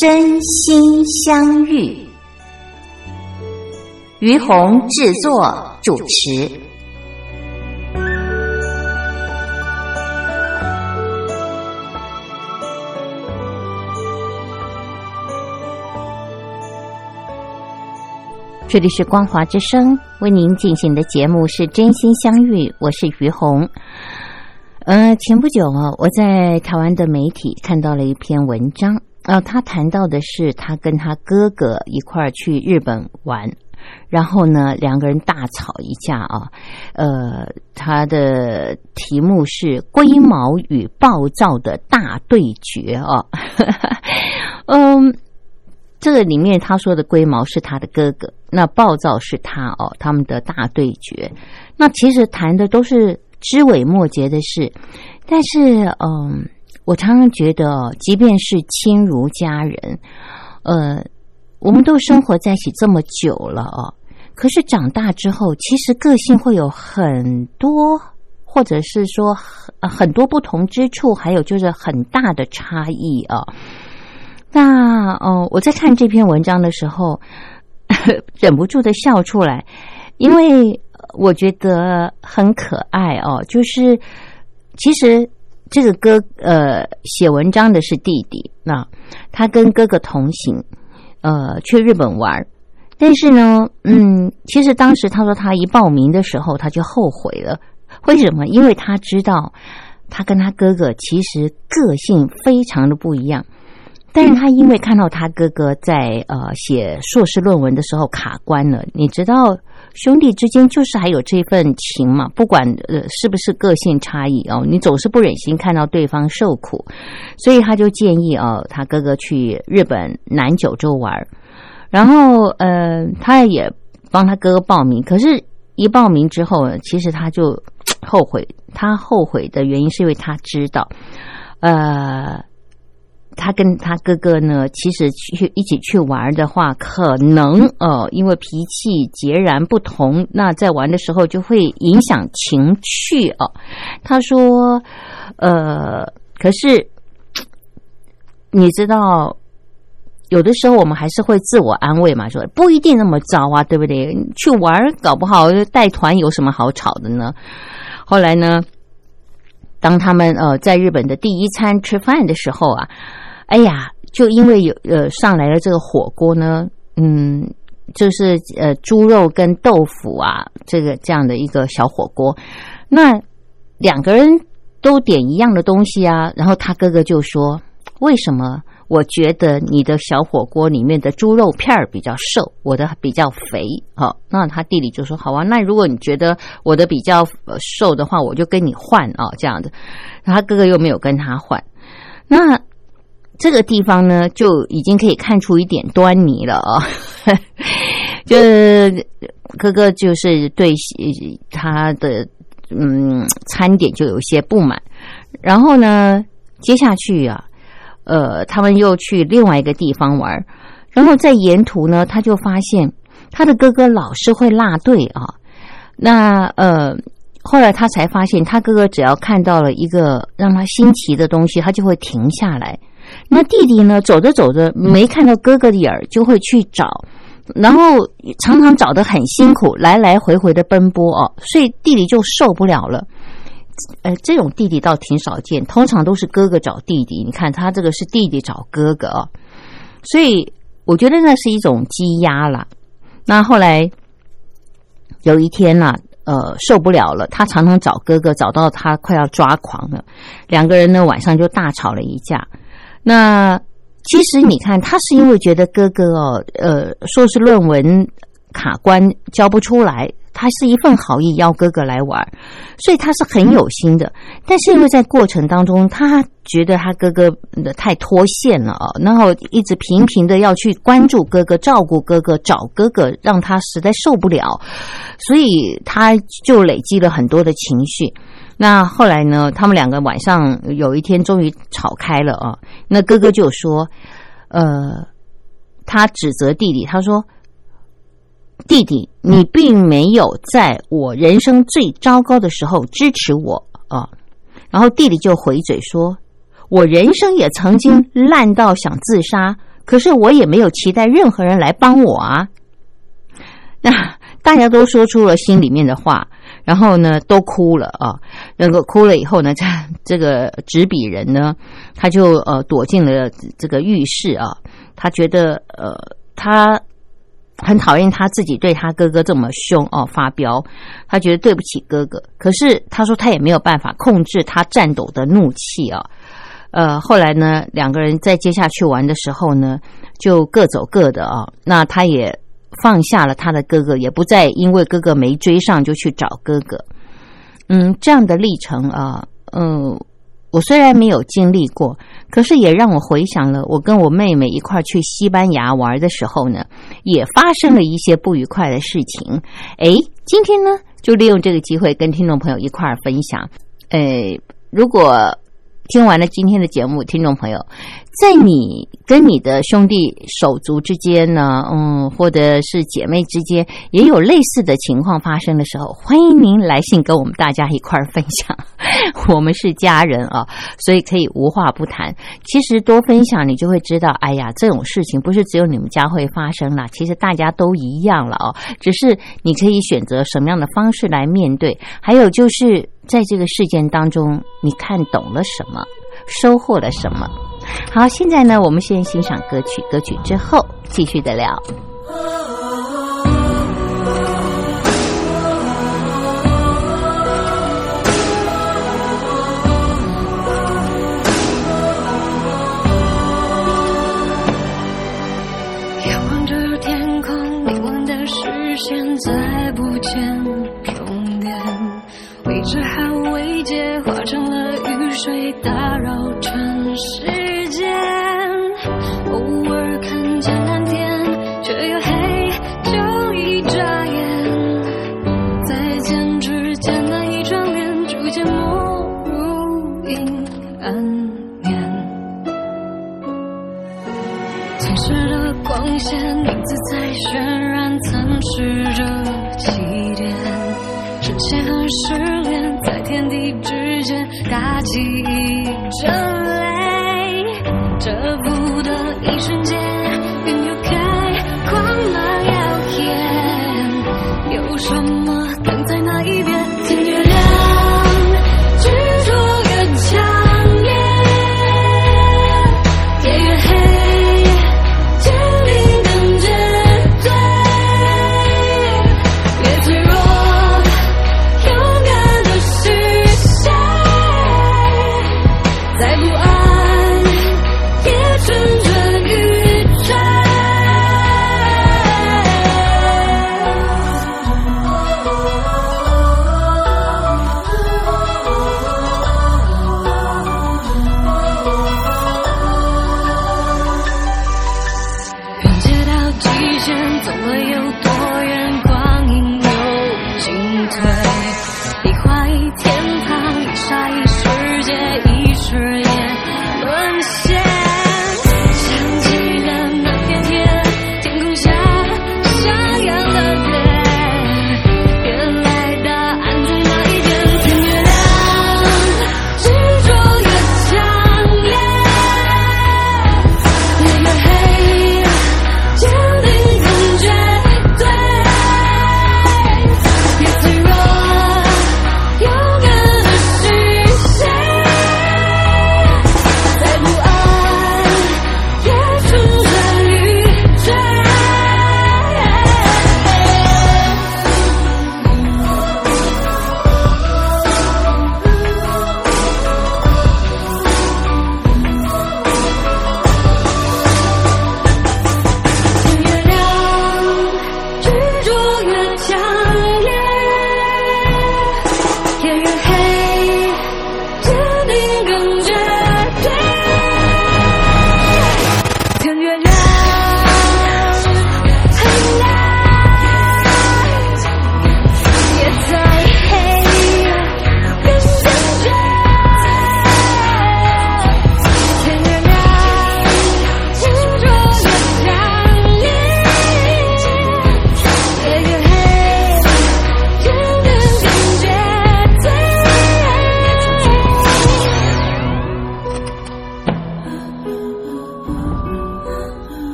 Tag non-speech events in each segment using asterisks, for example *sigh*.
真心相遇，于红制作主持。这里是光华之声为您进行的节目是真心相遇，我是于红。呃，前不久啊，我在台湾的媒体看到了一篇文章，呃，他谈到的是他跟他哥哥一块儿去日本玩，然后呢，两个人大吵一架啊。呃，他的题目是“龟毛与暴躁的大对决”啊。*laughs* 嗯。这个里面他说的龟毛是他的哥哥，那暴躁是他哦，他们的大对决。那其实谈的都是枝微末节的事，但是嗯，我常常觉得，即便是亲如家人，呃，我们都生活在一起这么久了哦，可是长大之后，其实个性会有很多，或者是说很很多不同之处，还有就是很大的差异啊。那哦，我在看这篇文章的时候，*laughs* 忍不住的笑出来，因为我觉得很可爱哦。就是其实这个哥呃写文章的是弟弟，那他跟哥哥同行，呃去日本玩，但是呢，嗯，其实当时他说他一报名的时候他就后悔了，为什么？因为他知道他跟他哥哥其实个性非常的不一样。但是他因为看到他哥哥在呃写硕士论文的时候卡关了，你知道兄弟之间就是还有这份情嘛，不管呃是不是个性差异哦，你总是不忍心看到对方受苦，所以他就建议哦他哥哥去日本南九州玩，然后呃他也帮他哥哥报名，可是一报名之后，其实他就后悔，他后悔的原因是因为他知道呃。他跟他哥哥呢，其实去一起去玩的话，可能哦，因为脾气截然不同，那在玩的时候就会影响情趣哦。他说：“呃，可是你知道，有的时候我们还是会自我安慰嘛，说不一定那么糟啊，对不对？去玩搞不好带团有什么好吵的呢？”后来呢，当他们呃在日本的第一餐吃饭的时候啊。哎呀，就因为有呃上来了这个火锅呢，嗯，就是呃猪肉跟豆腐啊，这个这样的一个小火锅，那两个人都点一样的东西啊，然后他哥哥就说：“为什么我觉得你的小火锅里面的猪肉片儿比较瘦，我的比较肥？”好，那他弟弟就说：“好啊，那如果你觉得我的比较瘦的话，我就跟你换啊，这样的。”他哥哥又没有跟他换，那。这个地方呢，就已经可以看出一点端倪了啊！*laughs* 就哥哥就是对他的嗯餐点就有些不满，然后呢，接下去啊，呃，他们又去另外一个地方玩，然后在沿途呢，他就发现他的哥哥老是会落队啊。那呃，后来他才发现，他哥哥只要看到了一个让他新奇的东西，他就会停下来。那弟弟呢？走着走着没看到哥哥的影儿，就会去找，然后常常找得很辛苦，来来回回的奔波哦，所以弟弟就受不了了。呃，这种弟弟倒挺少见，通常都是哥哥找弟弟。你看他这个是弟弟找哥哥哦，所以我觉得那是一种积压了。那后来有一天呢，呃，受不了了，他常常找哥哥，找到他快要抓狂了，两个人呢晚上就大吵了一架。那其实你看，他是因为觉得哥哥哦，呃，硕士论文卡关交不出来。他是一份好意邀哥哥来玩，所以他是很有心的。但是因为在过程当中，他觉得他哥哥的太脱线了啊，然后一直频频的要去关注哥哥、照顾哥哥、找哥哥，让他实在受不了，所以他就累积了很多的情绪。那后来呢，他们两个晚上有一天终于吵开了啊。那哥哥就说：“呃，他指责弟弟，他说。”弟弟，你并没有在我人生最糟糕的时候支持我啊！然后弟弟就回嘴说：“我人生也曾经烂到想自杀，可是我也没有期待任何人来帮我啊。”那大家都说出了心里面的话，然后呢，都哭了啊。那个哭了以后呢，这这个执笔人呢，他就呃躲进了这个浴室啊。他觉得呃他。很讨厌他自己对他哥哥这么凶哦，发飙，他觉得对不起哥哥。可是他说他也没有办法控制他颤抖的怒气啊。呃，后来呢，两个人在接下去玩的时候呢，就各走各的啊。那他也放下了他的哥哥，也不再因为哥哥没追上就去找哥哥。嗯，这样的历程啊，嗯。我虽然没有经历过，可是也让我回想了我跟我妹妹一块去西班牙玩的时候呢，也发生了一些不愉快的事情。哎，今天呢，就利用这个机会跟听众朋友一块儿分享。哎，如果听完了今天的节目，听众朋友。在你跟你的兄弟手足之间呢，嗯，或者是姐妹之间，也有类似的情况发生的时候，欢迎您来信跟我们大家一块儿分享。*laughs* 我们是家人啊，所以可以无话不谈。其实多分享，你就会知道，哎呀，这种事情不是只有你们家会发生了，其实大家都一样了哦。只是你可以选择什么样的方式来面对，还有就是在这个事件当中，你看懂了什么，收获了什么。好，现在呢，我们先欣赏歌曲，歌曲之后继续的聊。仰望着天空，迷惘的视线再不见终点，未知和未解化成了雨水，打扰城市。偶尔看见蓝天却又黑就一眨眼。再见之间那一转脸逐渐没入阴暗面。前世的光线影子在渲染曾是着起点。真切失恋在天地之间打起一张舍不得一瞬间。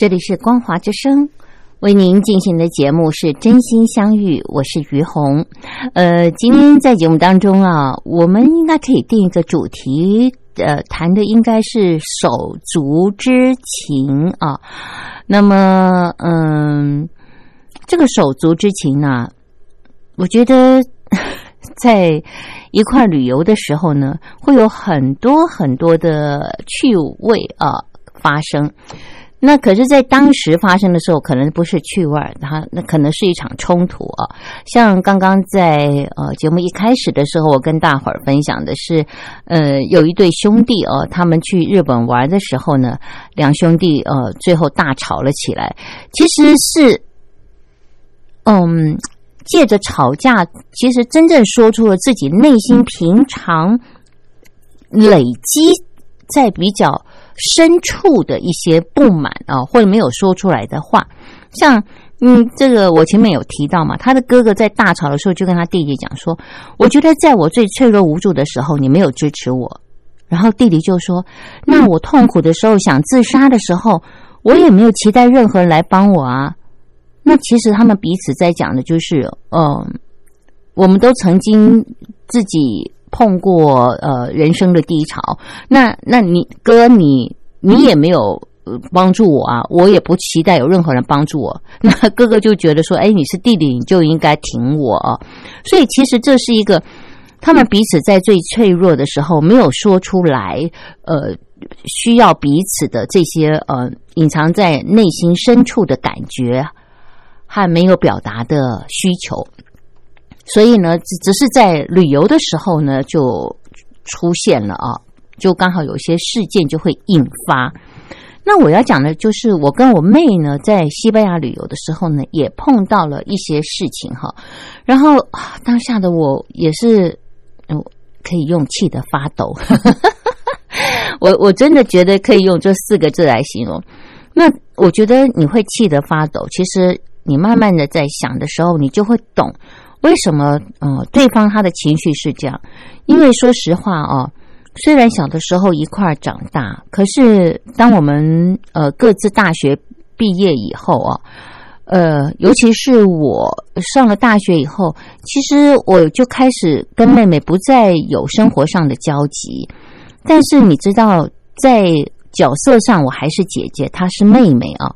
这里是光华之声，为您进行的节目是真心相遇，我是于红。呃，今天在节目当中啊，我们应该可以定一个主题，呃，谈的应该是手足之情啊。那么，嗯，这个手足之情呢，我觉得 *laughs* 在一块旅游的时候呢，会有很多很多的趣味啊发生。那可是，在当时发生的时候，可能不是趣味儿，它那可能是一场冲突啊。像刚刚在呃节目一开始的时候，我跟大伙儿分享的是，呃，有一对兄弟哦，他们去日本玩的时候呢，两兄弟呃最后大吵了起来。其实是，嗯，借着吵架，其实真正说出了自己内心平常累积在比较。深处的一些不满啊，或者没有说出来的话，像嗯，这个我前面有提到嘛，他的哥哥在大吵的时候就跟他弟弟讲说：“我觉得在我最脆弱无助的时候，你没有支持我。”然后弟弟就说：“那我痛苦的时候想自杀的时候，我也没有期待任何人来帮我啊。”那其实他们彼此在讲的就是，嗯，我们都曾经自己。碰过呃人生的低潮，那那你哥你你也没有帮助我啊，我也不期待有任何人帮助我。*laughs* 那哥哥就觉得说，哎，你是弟弟，你就应该挺我。所以其实这是一个他们彼此在最脆弱的时候没有说出来，呃，需要彼此的这些呃隐藏在内心深处的感觉和没有表达的需求。所以呢，只只是在旅游的时候呢，就出现了啊，就刚好有些事件就会引发。那我要讲的就是，我跟我妹呢在西班牙旅游的时候呢，也碰到了一些事情哈。然后当下的我也是，可以用气的发抖。*laughs* 我我真的觉得可以用这四个字来形容。那我觉得你会气得发抖，其实你慢慢的在想的时候，你就会懂。为什么？呃，对方他的情绪是这样，因为说实话啊，虽然小的时候一块儿长大，可是当我们呃各自大学毕业以后啊，呃，尤其是我上了大学以后，其实我就开始跟妹妹不再有生活上的交集。但是你知道，在角色上我还是姐姐，她是妹妹啊，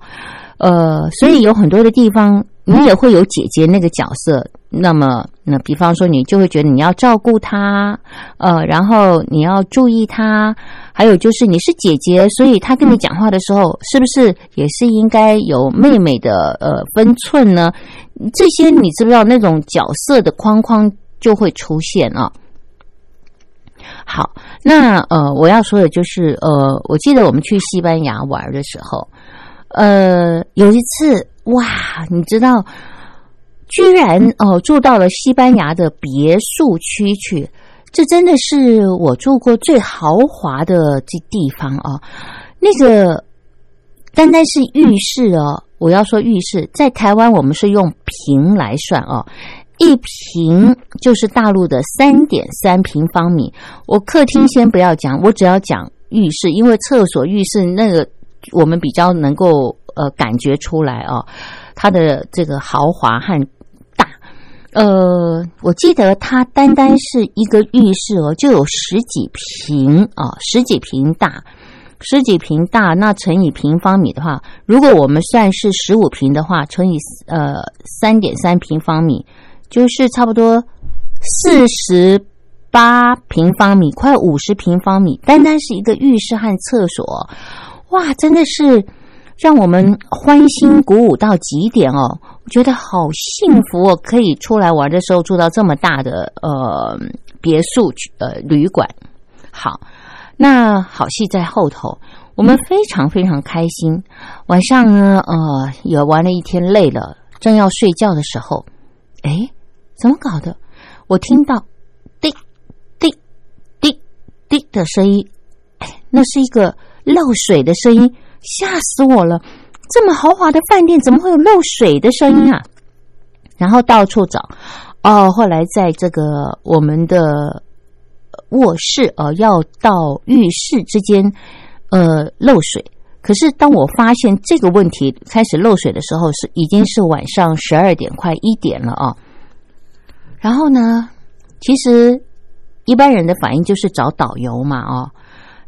呃，所以有很多的地方你也会有姐姐那个角色。那么，那比方说，你就会觉得你要照顾他，呃，然后你要注意他，还有就是你是姐姐，所以他跟你讲话的时候，是不是也是应该有妹妹的呃分寸呢？这些你知不知道那种角色的框框就会出现啊？好，那呃，我要说的就是呃，我记得我们去西班牙玩的时候，呃，有一次哇，你知道。居然哦住到了西班牙的别墅区去，这真的是我住过最豪华的这地方啊！那个单单是浴室哦，我要说浴室，在台湾我们是用平来算哦，一平就是大陆的三点三平方米。我客厅先不要讲，我只要讲浴室，因为厕所、浴室那个我们比较能够呃感觉出来啊，它的这个豪华和大。呃，我记得它单单是一个浴室哦，就有十几平啊，十几平大，十几平大，那乘以平方米的话，如果我们算是十五平的话，乘以呃三点三平方米，就是差不多四十八平方米，快五十平方米，单单是一个浴室和厕所，哇，真的是让我们欢欣鼓舞到极点哦。我觉得好幸福哦，可以出来玩的时候住到这么大的呃别墅呃旅馆。好，那好戏在后头，我们非常非常开心。晚上呢，呃，也玩了一天，累了，正要睡觉的时候，哎，怎么搞的？我听到滴滴滴滴的声音，那是一个漏水的声音，吓死我了。这么豪华的饭店怎么会有漏水的声音啊？然后到处找，哦，后来在这个我们的卧室呃，要到浴室之间，呃，漏水，可是当我发现这个问题开始漏水的时候，是已经是晚上十二点快一点了啊。然后呢，其实一般人的反应就是找导游嘛，哦，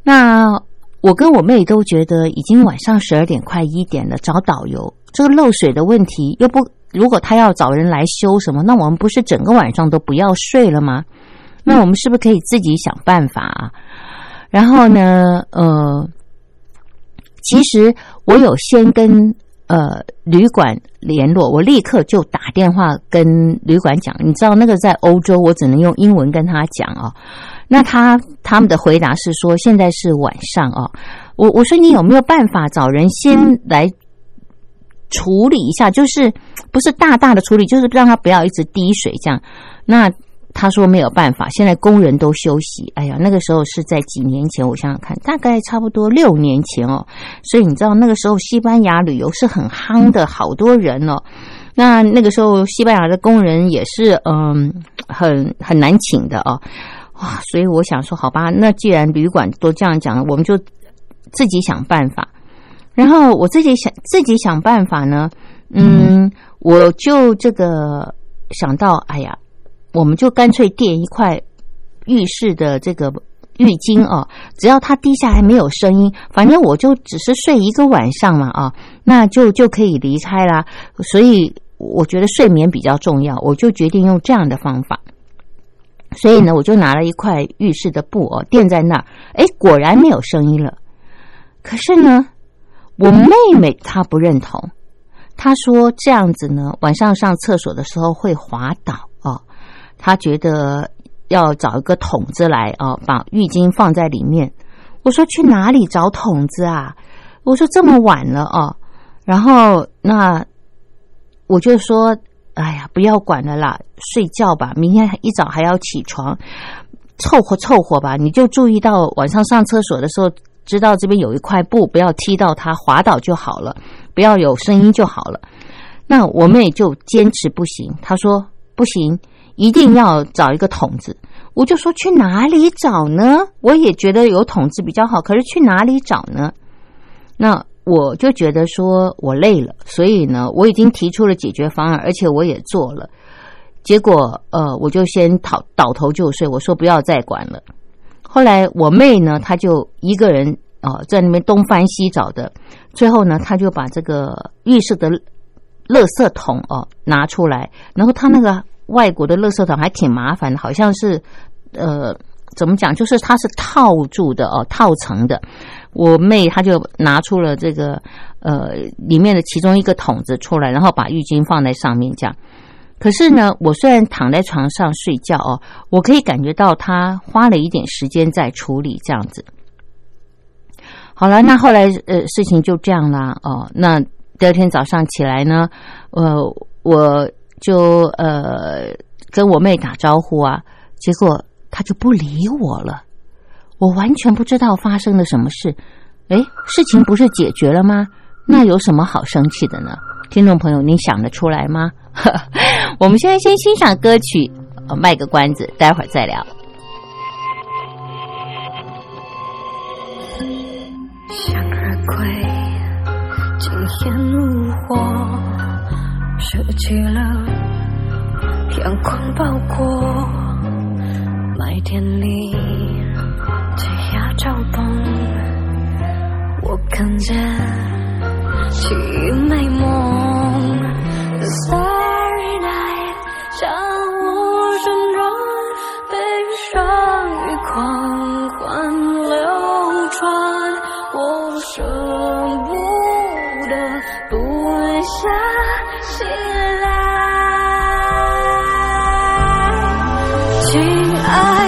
那我跟我妹都觉得已经晚上十二点快一点了，找导游这个漏水的问题又不，如果他要找人来修什么，那我们不是整个晚上都不要睡了吗？那我们是不是可以自己想办法啊？然后呢，呃。其实我有先跟呃旅馆联络，我立刻就打电话跟旅馆讲，你知道那个在欧洲，我只能用英文跟他讲哦。那他他们的回答是说现在是晚上哦。我我说你有没有办法找人先来处理一下？就是不是大大的处理，就是让他不要一直滴水这样。那。他说没有办法，现在工人都休息。哎呀，那个时候是在几年前，我想想看，大概差不多六年前哦。所以你知道那个时候西班牙旅游是很夯的，好多人哦。那那个时候西班牙的工人也是嗯很很难请的哦。哇，所以我想说，好吧，那既然旅馆都这样讲了，我们就自己想办法。然后我自己想自己想办法呢，嗯，我就这个想到，哎呀。我们就干脆垫一块浴室的这个浴巾哦，只要它滴下来没有声音，反正我就只是睡一个晚上嘛啊，那就就可以离开啦。所以我觉得睡眠比较重要，我就决定用这样的方法。所以呢，我就拿了一块浴室的布哦，垫在那儿，哎，果然没有声音了。可是呢，我妹妹她不认同，她说这样子呢，晚上上厕所的时候会滑倒。哦。她觉得要找一个桶子来啊，把浴巾放在里面。我说去哪里找桶子啊？我说这么晚了哦。然后那我就说，哎呀，不要管了啦，睡觉吧。明天一早还要起床，凑合凑合吧。你就注意到晚上上厕所的时候，知道这边有一块布，不要踢到它，滑倒就好了，不要有声音就好了。那我妹就坚持不行，她说不行。一定要找一个桶子，我就说去哪里找呢？我也觉得有桶子比较好，可是去哪里找呢？那我就觉得说我累了，所以呢，我已经提出了解决方案，而且我也做了。结果呃，我就先倒倒头就睡，我说不要再管了。后来我妹呢，她就一个人哦在那边东翻西找的，最后呢，她就把这个浴室的垃圾桶哦拿出来，然后她那个。外国的垃圾桶还挺麻烦的，好像是，呃，怎么讲？就是它是套住的哦，套层的。我妹她就拿出了这个呃里面的其中一个桶子出来，然后把浴巾放在上面这样。可是呢，我虽然躺在床上睡觉哦，我可以感觉到她花了一点时间在处理这样子。好了，那后来呃事情就这样啦哦。那第二天早上起来呢，呃我。就呃跟我妹打招呼啊，结果她就不理我了，我完全不知道发生了什么事。哎，事情不是解决了吗？那有什么好生气的呢？听众朋友，你想得出来吗？*laughs* 我们现在先欣赏歌曲，卖个关子，待会儿再聊。向日葵，今天怒火。舍弃了阳光包裹，麦田里枝桠皱动，我看见记忆美梦。The starry night，将我声中悲伤与狂欢流转，我舍不得不下。醒来，亲爱。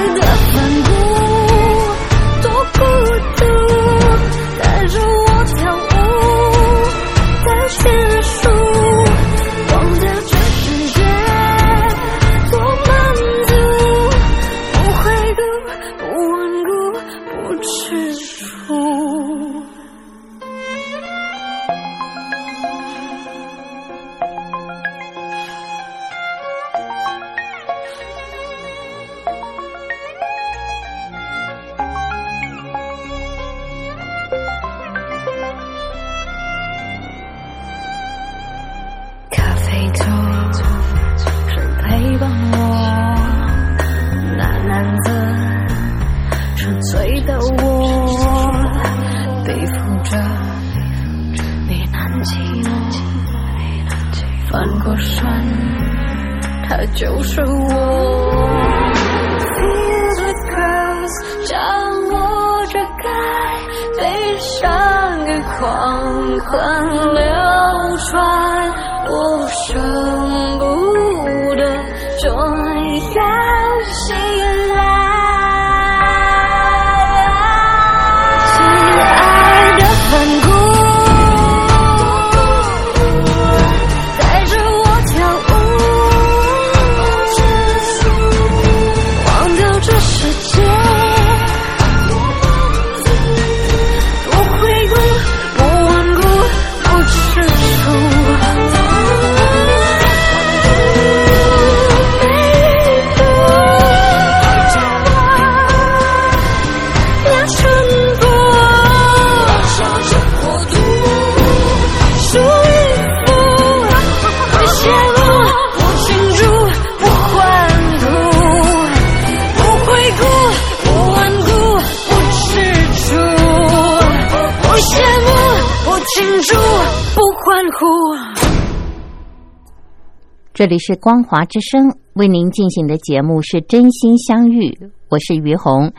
这里是光华之声为您进行的节目是真心相遇，我是于红。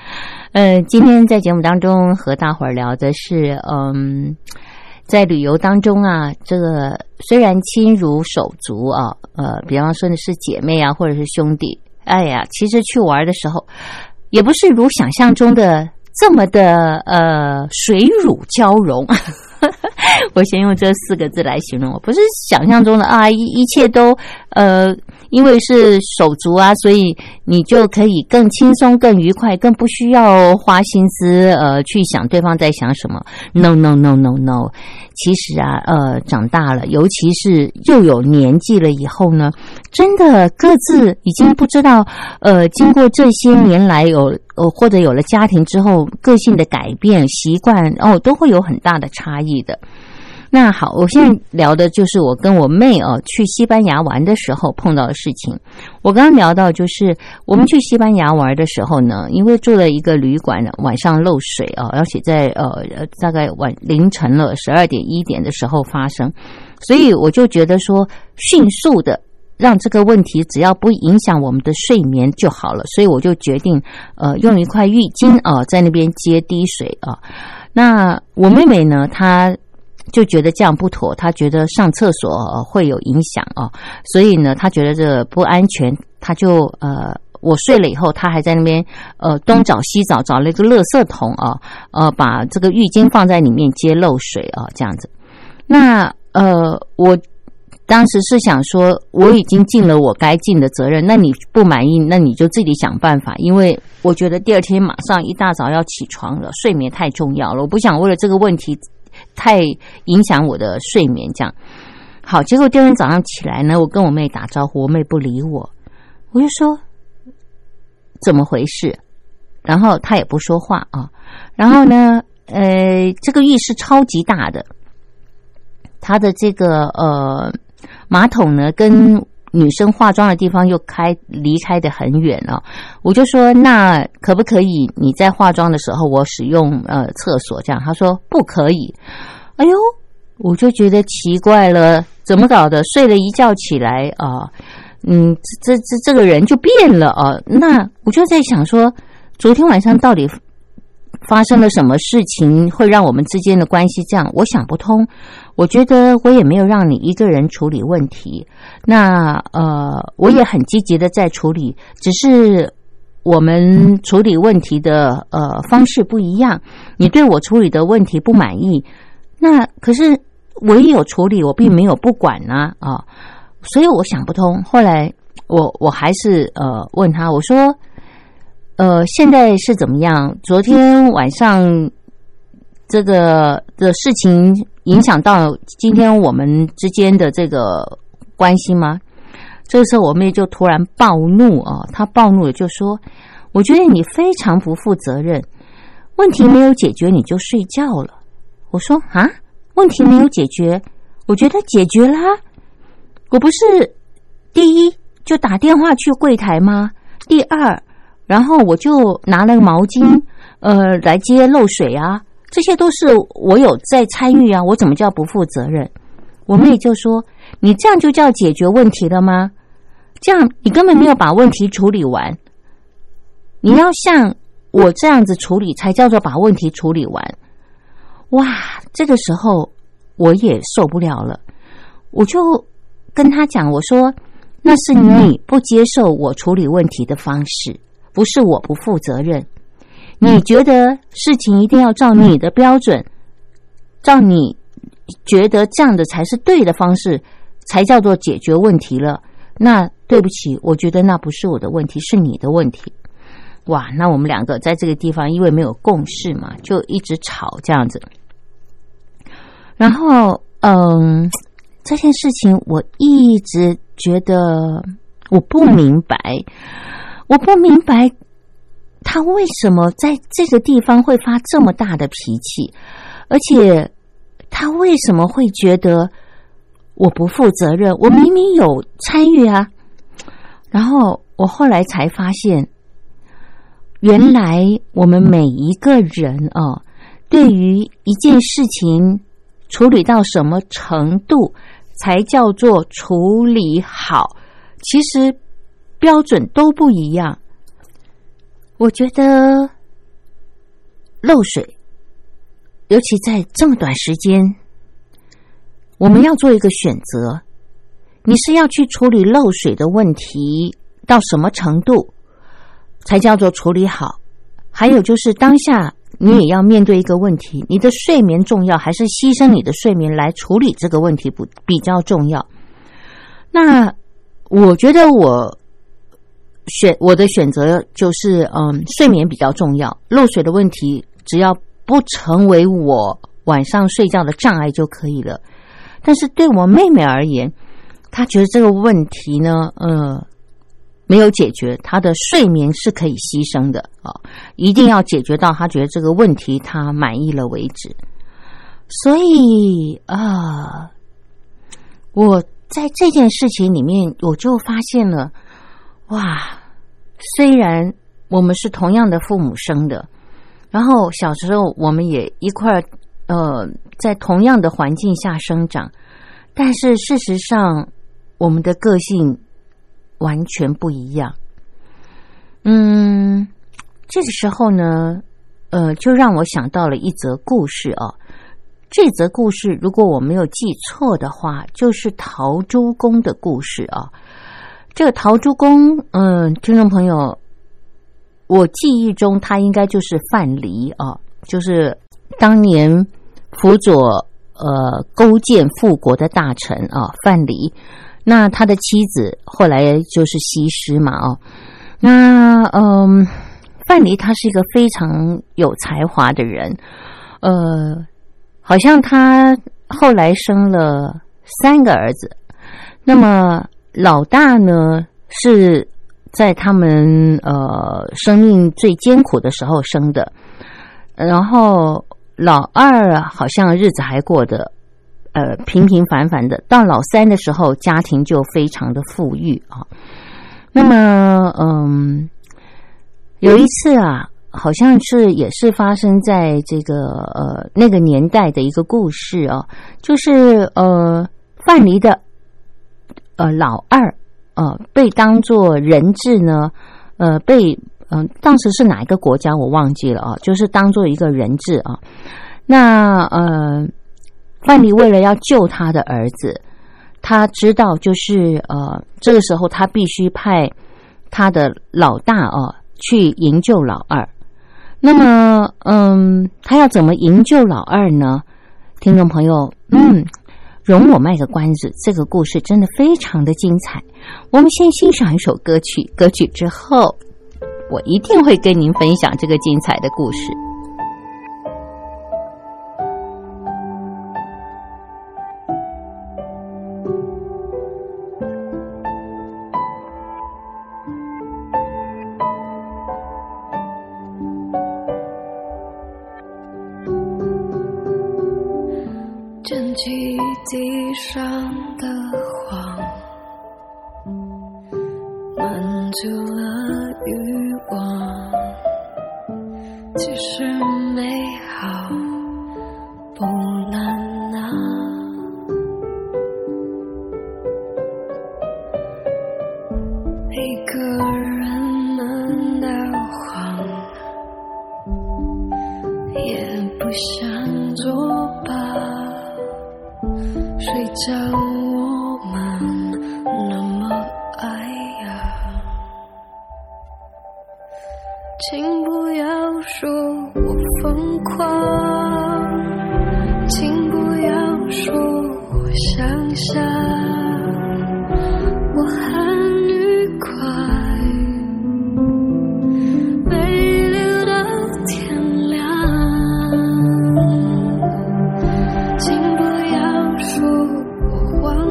呃，今天在节目当中和大伙儿聊的是，嗯，在旅游当中啊，这个虽然亲如手足啊，呃，比方说的是姐妹啊，或者是兄弟，哎呀，其实去玩的时候，也不是如想象中的这么的呃水乳交融。*laughs* 我先用这四个字来形容，我不是想象中的啊，一一切都呃，因为是手足啊，所以你就可以更轻松、更愉快，更不需要花心思呃去想对方在想什么。No No No No No，其实啊，呃，长大了，尤其是又有年纪了以后呢，真的各自已经不知道，呃，经过这些年来有呃或者有了家庭之后，个性的改变、习惯哦，都会有很大的差异的。那好，我现在聊的就是我跟我妹哦去西班牙玩的时候碰到的事情。我刚刚聊到，就是我们去西班牙玩的时候呢，因为住了一个旅馆，晚上漏水啊，而且在呃呃大概晚凌晨了十二点一点的时候发生，所以我就觉得说，迅速的让这个问题只要不影响我们的睡眠就好了，所以我就决定呃用一块浴巾啊在那边接滴水啊。那我妹妹呢，她。就觉得这样不妥，他觉得上厕所会有影响哦，所以呢，他觉得这不安全，他就呃，我睡了以后，他还在那边呃东找西找，找了一个垃圾桶啊，呃，把这个浴巾放在里面接漏水啊，这样子。那呃，我当时是想说，我已经尽了我该尽的责任，那你不满意，那你就自己想办法，因为我觉得第二天马上一大早要起床了，睡眠太重要了，我不想为了这个问题。太影响我的睡眠，这样好。结果第二天早上起来呢，我跟我妹打招呼，我妹不理我，我就说怎么回事，然后她也不说话啊。然后呢，*laughs* 呃，这个浴室超级大的，它的这个呃马桶呢跟。女生化妆的地方又开离开的很远哦，我就说那可不可以你在化妆的时候我使用呃厕所这样？他说不可以。哎呦，我就觉得奇怪了，怎么搞的？睡了一觉起来啊，嗯，这这这个人就变了啊。那我就在想说，昨天晚上到底发生了什么事情，会让我们之间的关系这样？我想不通。我觉得我也没有让你一个人处理问题，那呃，我也很积极的在处理，只是我们处理问题的呃方式不一样。你对我处理的问题不满意，那可是我也有处理，我并没有不管呢啊，所以我想不通。后来我我还是呃问他，我说呃现在是怎么样？昨天晚上这个的事情。影响到今天我们之间的这个关系吗？这个时候我妹就突然暴怒啊！她暴怒了，就说：“我觉得你非常不负责任，问题没有解决你就睡觉了。”我说：“啊，问题没有解决，我觉得解决啦。我不是第一就打电话去柜台吗？第二，然后我就拿了个毛巾，呃，来接漏水啊。”这些都是我有在参与啊，我怎么叫不负责任？我妹就说：“你这样就叫解决问题了吗？这样你根本没有把问题处理完。你要像我这样子处理，才叫做把问题处理完。哇，这个时候我也受不了了，我就跟他讲，我说那是你不接受我处理问题的方式，不是我不负责任。你觉得事情一定要照你的标准，照你觉得这样的才是对的方式，才叫做解决问题了。那对不起，我觉得那不是我的问题，是你的问题。哇，那我们两个在这个地方，因为没有共识嘛，就一直吵这样子。然后，嗯，这件事情我一直觉得我不明白，我不明白。他为什么在这个地方会发这么大的脾气？而且他为什么会觉得我不负责任？我明明有参与啊！然后我后来才发现，原来我们每一个人啊，对于一件事情处理到什么程度才叫做处理好，其实标准都不一样。我觉得漏水，尤其在这么短时间，我们要做一个选择：你是要去处理漏水的问题到什么程度才叫做处理好？还有就是当下你也要面对一个问题：你的睡眠重要，还是牺牲你的睡眠来处理这个问题不比较重要？那我觉得我。选我的选择就是，嗯，睡眠比较重要。漏水的问题，只要不成为我晚上睡觉的障碍就可以了。但是对我妹妹而言，她觉得这个问题呢，呃，没有解决，她的睡眠是可以牺牲的啊，一定要解决到她觉得这个问题她满意了为止。所以啊，我在这件事情里面，我就发现了，哇！虽然我们是同样的父母生的，然后小时候我们也一块儿，呃，在同样的环境下生长，但是事实上我们的个性完全不一样。嗯，这个时候呢，呃，就让我想到了一则故事哦。这则故事如果我没有记错的话，就是陶朱公的故事啊。这个陶朱公，嗯，听众朋友，我记忆中他应该就是范蠡啊，就是当年辅佐呃勾践复国的大臣啊，范蠡。那他的妻子后来就是西施嘛，哦，那嗯，范蠡他是一个非常有才华的人，呃，好像他后来生了三个儿子，那么。老大呢是在他们呃生命最艰苦的时候生的，然后老二好像日子还过得呃平平凡凡的，到老三的时候家庭就非常的富裕啊。那么嗯，有一次啊，好像是也是发生在这个呃那个年代的一个故事啊，就是呃范蠡的。呃，老二，呃，被当做人质呢，呃，被嗯，当时是哪一个国家我忘记了啊，就是当做一个人质啊。那呃，范蠡为了要救他的儿子，他知道就是呃，这个时候他必须派他的老大啊去营救老二。那么，嗯，他要怎么营救老二呢？听众朋友，嗯。容我卖个关子，这个故事真的非常的精彩。我们先欣赏一首歌曲，歌曲之后，我一定会跟您分享这个精彩的故事。上的谎，满足了欲望。其实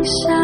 我妄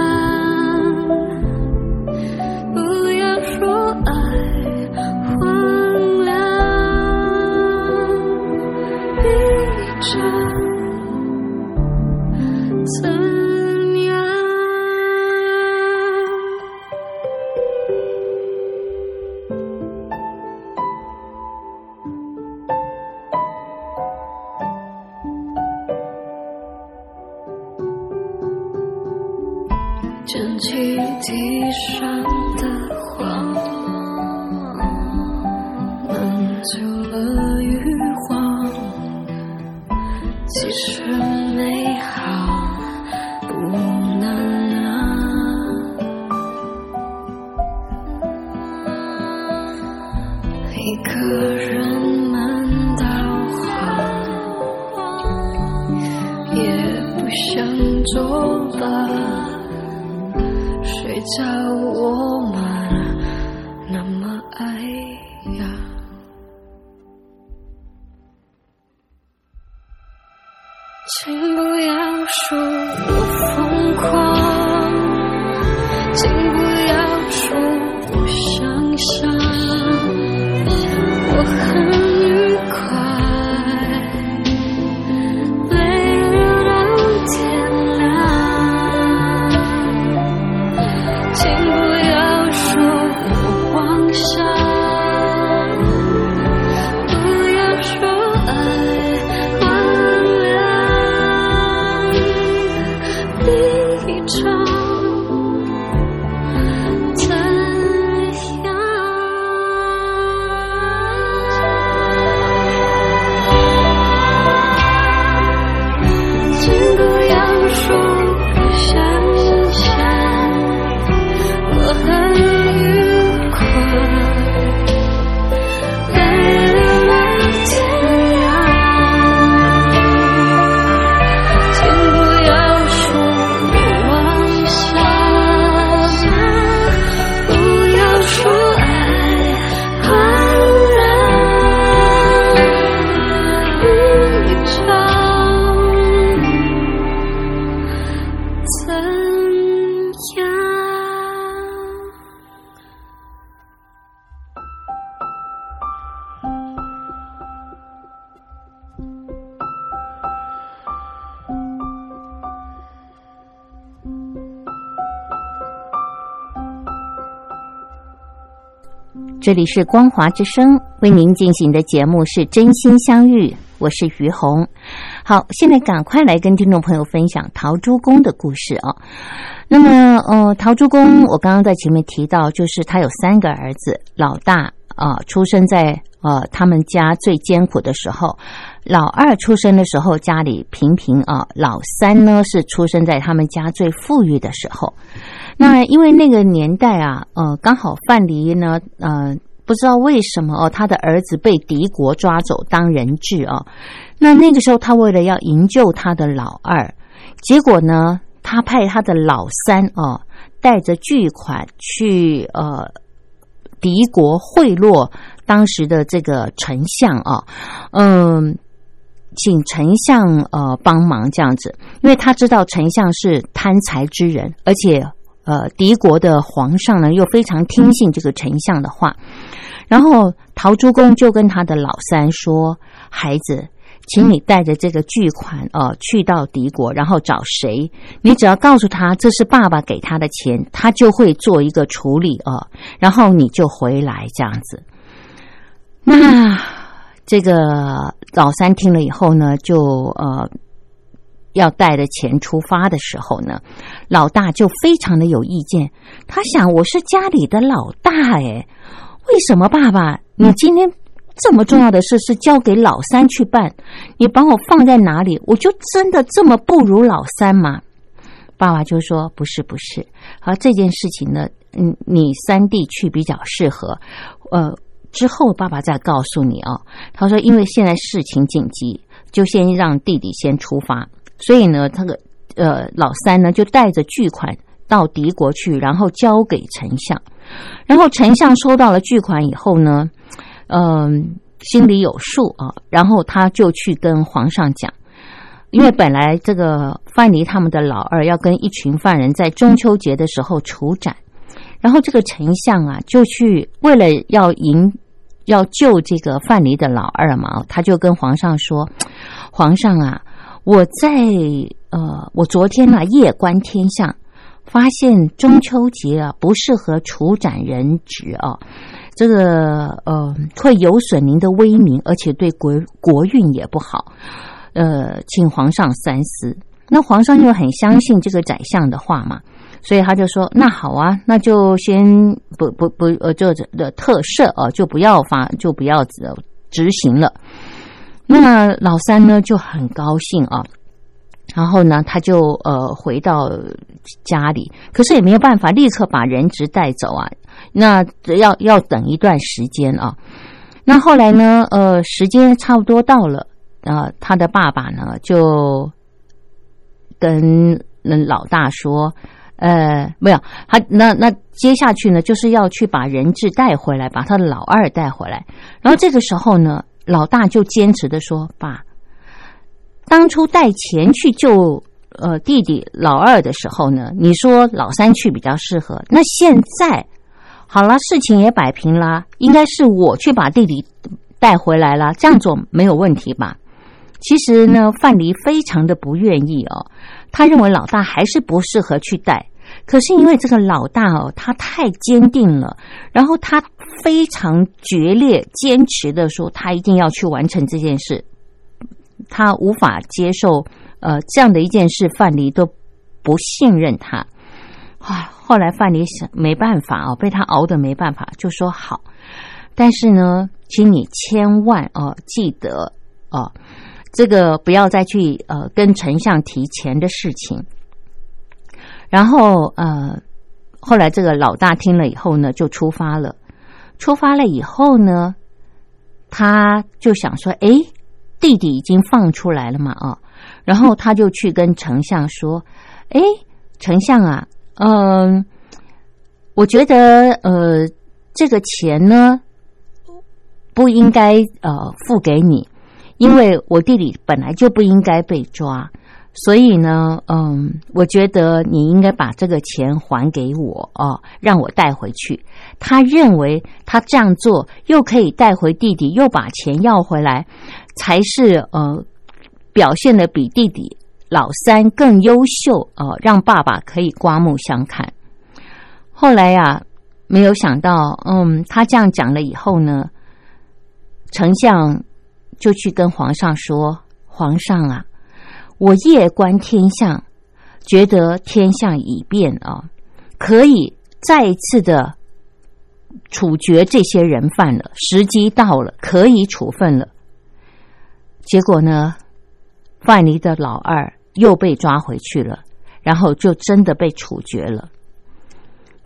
这里是光华之声为您进行的节目是真心相遇，我是于红。好，现在赶快来跟听众朋友分享陶朱公的故事啊。那么，呃，陶朱公，我刚刚在前面提到，就是他有三个儿子，老大啊、出生在呃他们家最艰苦的时候，老二出生的时候家里平平啊，老三呢是出生在他们家最富裕的时候。那因为那个年代啊，呃，刚好范蠡呢，呃，不知道为什么哦，他的儿子被敌国抓走当人质哦。那那个时候，他为了要营救他的老二，结果呢，他派他的老三哦，带着巨款去呃敌国贿赂当时的这个丞相啊，嗯。请丞相呃帮忙这样子，因为他知道丞相是贪财之人，而且呃敌国的皇上呢又非常听信这个丞相的话，然后陶朱公就跟他的老三说：“孩子，请你带着这个巨款呃去到敌国，然后找谁，你只要告诉他这是爸爸给他的钱，他就会做一个处理啊、然后你就回来这样子。”那这个老三听了以后呢，就呃要带着钱出发的时候呢，老大就非常的有意见。他想，我是家里的老大哎，为什么爸爸你今天这么重要的事是交给老三去办，你把我放在哪里？我就真的这么不如老三吗？爸爸就说：“不是，不是。而这件事情呢，嗯，你三弟去比较适合。呃，之后爸爸再告诉你哦。他说，因为现在事情紧急，就先让弟弟先出发。所以呢，他个呃老三呢就带着巨款到敌国去，然后交给丞相。然后丞相收到了巨款以后呢，嗯，心里有数啊。然后他就去跟皇上讲。”因为本来这个范蠡他们的老二要跟一群犯人在中秋节的时候处斩，然后这个丞相啊就去为了要赢要救这个范蠡的老二嘛，他就跟皇上说：“皇上啊，我在呃，我昨天呢夜观天象，发现中秋节啊不适合处斩人质啊，这个呃会有损您的威名，而且对国国运也不好。”呃，请皇上三思。那皇上又很相信这个宰相的话嘛，所以他就说：“那好啊，那就先不不不呃，这的特赦啊，就不要发，就不要执行了。”那么老三呢就很高兴啊，然后呢他就呃回到家里，可是也没有办法立刻把人质带走啊，那要要等一段时间啊。那后来呢，呃，时间差不多到了。呃，他的爸爸呢，就跟老大说：“呃，没有，他那那接下去呢，就是要去把人质带回来，把他的老二带回来。然后这个时候呢，老大就坚持的说：‘爸，当初带钱去救呃弟弟老二的时候呢，你说老三去比较适合。那现在好了，事情也摆平了，应该是我去把弟弟带回来了，这样做没有问题吧？’”其实呢，范蠡非常的不愿意哦，他认为老大还是不适合去带。可是因为这个老大哦，他太坚定了，然后他非常决裂、坚持的说，他一定要去完成这件事。他无法接受呃这样的一件事，范蠡都不信任他。啊，后来范蠡想没办法哦，被他熬得没办法，就说好。但是呢，请你千万哦记得哦。这个不要再去呃跟丞相提钱的事情，然后呃后来这个老大听了以后呢，就出发了。出发了以后呢，他就想说：“哎，弟弟已经放出来了嘛啊！”然后他就去跟丞相说：“ *laughs* 哎，丞相啊，嗯，我觉得呃这个钱呢不应该呃付给你。”因为我弟弟本来就不应该被抓，所以呢，嗯，我觉得你应该把这个钱还给我哦，让我带回去。他认为他这样做又可以带回弟弟，又把钱要回来，才是呃表现的比弟弟老三更优秀哦，让爸爸可以刮目相看。后来呀，没有想到，嗯，他这样讲了以后呢，丞相。就去跟皇上说：“皇上啊，我夜观天象，觉得天象已变啊，可以再一次的处决这些人犯了，时机到了，可以处分了。结果呢，范蠡的老二又被抓回去了，然后就真的被处决了。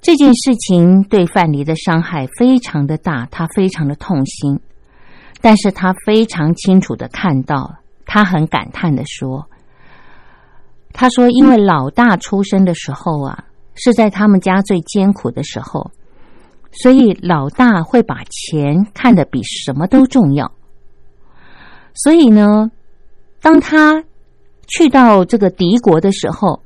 这件事情对范蠡的伤害非常的大，他非常的痛心。”但是他非常清楚的看到，他很感叹的说：“他说，因为老大出生的时候啊，是在他们家最艰苦的时候，所以老大会把钱看得比什么都重要。所以呢，当他去到这个敌国的时候，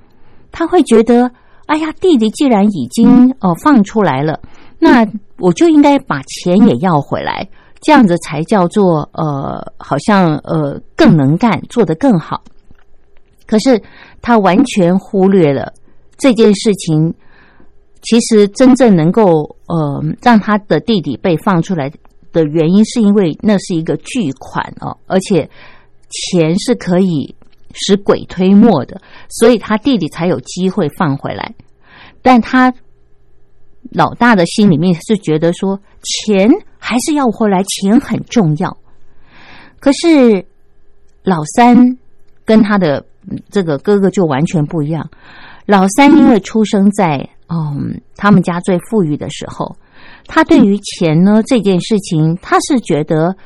他会觉得，哎呀，弟弟既然已经哦放出来了，那我就应该把钱也要回来。”这样子才叫做呃，好像呃更能干，做得更好。可是他完全忽略了这件事情。其实真正能够呃让他的弟弟被放出来的原因，是因为那是一个巨款哦，而且钱是可以使鬼推磨的，所以他弟弟才有机会放回来。但他老大的心里面是觉得说。钱还是要回来，钱很重要。可是老三跟他的这个哥哥就完全不一样。老三因为出生在嗯他们家最富裕的时候，他对于钱呢这件事情，他是觉得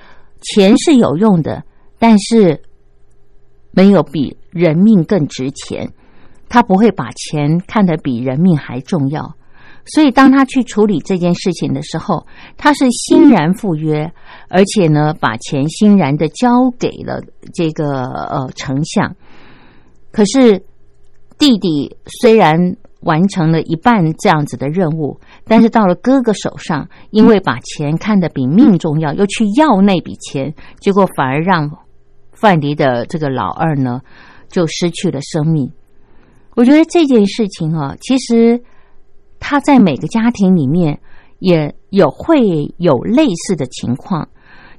钱是有用的，但是没有比人命更值钱。他不会把钱看得比人命还重要。所以，当他去处理这件事情的时候，他是欣然赴约，而且呢，把钱欣然的交给了这个呃丞相。可是，弟弟虽然完成了一半这样子的任务，但是到了哥哥手上，因为把钱看得比命重要，又去要那笔钱，结果反而让范蠡的这个老二呢，就失去了生命。我觉得这件事情啊，其实。他在每个家庭里面也有会有类似的情况。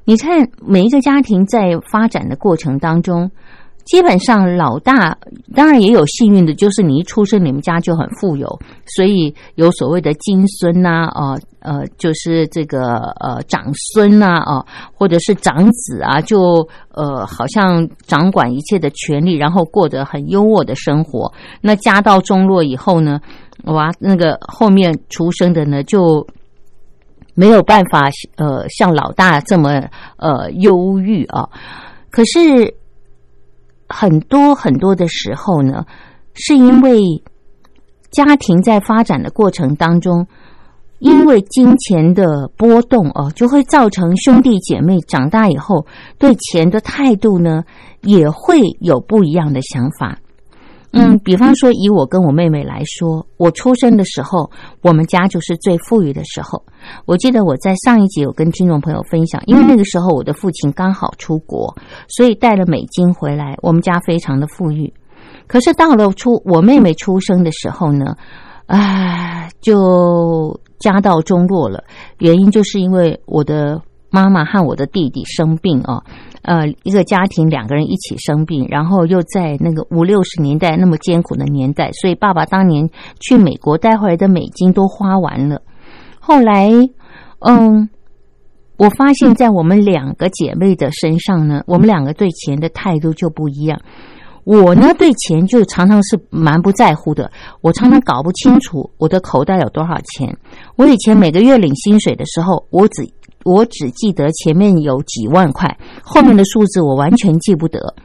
你看，每一个家庭在发展的过程当中，基本上老大当然也有幸运的，就是你一出生，你们家就很富有，所以有所谓的金孙呐，哦，呃，就是这个呃长孙呐，哦，或者是长子啊，就呃好像掌管一切的权利，然后过得很优渥的生活。那家道中落以后呢？哇，那个后面出生的呢，就没有办法呃像老大这么呃忧郁啊。可是很多很多的时候呢，是因为家庭在发展的过程当中，因为金钱的波动哦，就会造成兄弟姐妹长大以后对钱的态度呢，也会有不一样的想法。嗯，比方说，以我跟我妹妹来说，我出生的时候，我们家就是最富裕的时候。我记得我在上一集有跟听众朋友分享，因为那个时候我的父亲刚好出国，所以带了美金回来，我们家非常的富裕。可是到了出我妹妹出生的时候呢，唉，就家道中落了。原因就是因为我的妈妈和我的弟弟生病哦。呃，一个家庭两个人一起生病，然后又在那个五六十年代那么艰苦的年代，所以爸爸当年去美国带回来的美金都花完了。后来，嗯，我发现，在我们两个姐妹的身上呢，我们两个对钱的态度就不一样。我呢，对钱就常常是蛮不在乎的，我常常搞不清楚我的口袋有多少钱。我以前每个月领薪水的时候，我只。我只记得前面有几万块，后面的数字我完全记不得，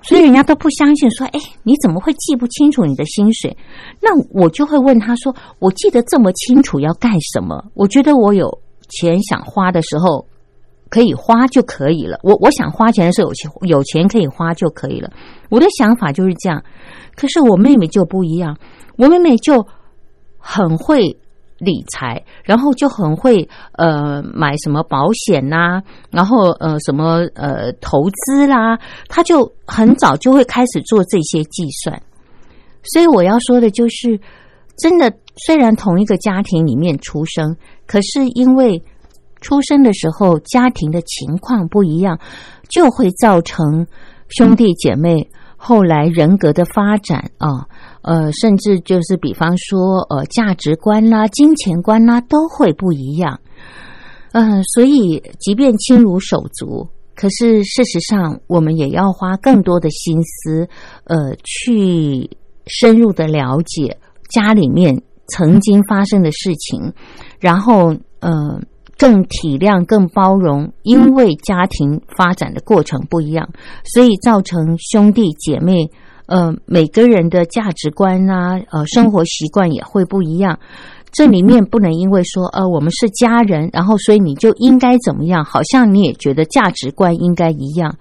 所以人家都不相信，说：“哎，你怎么会记不清楚你的薪水？”那我就会问他说：“我记得这么清楚要干什么？”我觉得我有钱想花的时候可以花就可以了。我我想花钱的时候有钱有钱可以花就可以了。我的想法就是这样。可是我妹妹就不一样，我妹妹就很会。理财，然后就很会呃买什么保险呐，然后呃什么呃投资啦，他就很早就会开始做这些计算。所以我要说的就是，真的虽然同一个家庭里面出生，可是因为出生的时候家庭的情况不一样，就会造成兄弟姐妹后来人格的发展啊。呃，甚至就是比方说，呃，价值观啦、金钱观啦，都会不一样。嗯，所以即便亲如手足，可是事实上，我们也要花更多的心思，呃，去深入的了解家里面曾经发生的事情，然后，呃，更体谅、更包容，因为家庭发展的过程不一样，所以造成兄弟姐妹。呃，每个人的价值观啊，呃，生活习惯也会不一样。这里面不能因为说，呃，我们是家人，然后所以你就应该怎么样？好像你也觉得价值观应该一样。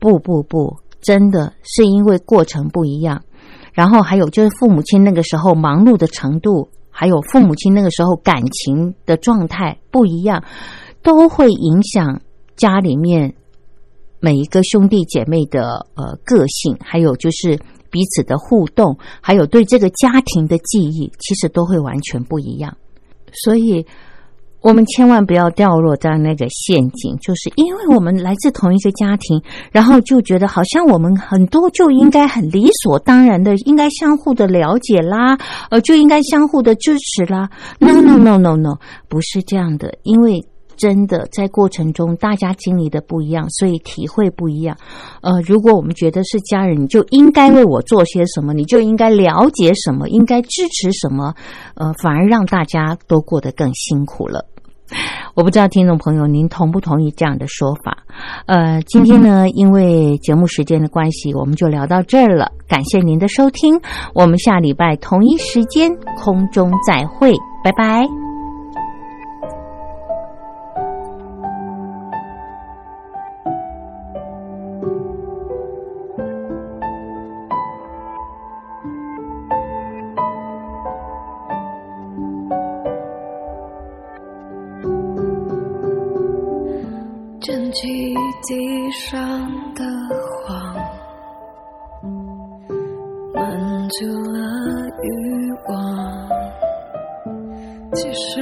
不不不，真的是因为过程不一样。然后还有就是父母亲那个时候忙碌的程度，还有父母亲那个时候感情的状态不一样，都会影响家里面。每一个兄弟姐妹的呃个性，还有就是彼此的互动，还有对这个家庭的记忆，其实都会完全不一样。所以，我们千万不要掉落在那个陷阱，就是因为我们来自同一个家庭，然后就觉得好像我们很多就应该很理所当然的，应该相互的了解啦，呃，就应该相互的支持啦。No no no no no，不是这样的，因为。真的在过程中，大家经历的不一样，所以体会不一样。呃，如果我们觉得是家人，你就应该为我做些什么，你就应该了解什么，应该支持什么，呃，反而让大家都过得更辛苦了。我不知道听众朋友您同不同意这样的说法？呃，今天呢，因为节目时间的关系，我们就聊到这儿了。感谢您的收听，我们下礼拜同一时间空中再会，拜拜。上的谎，满足了欲望。其实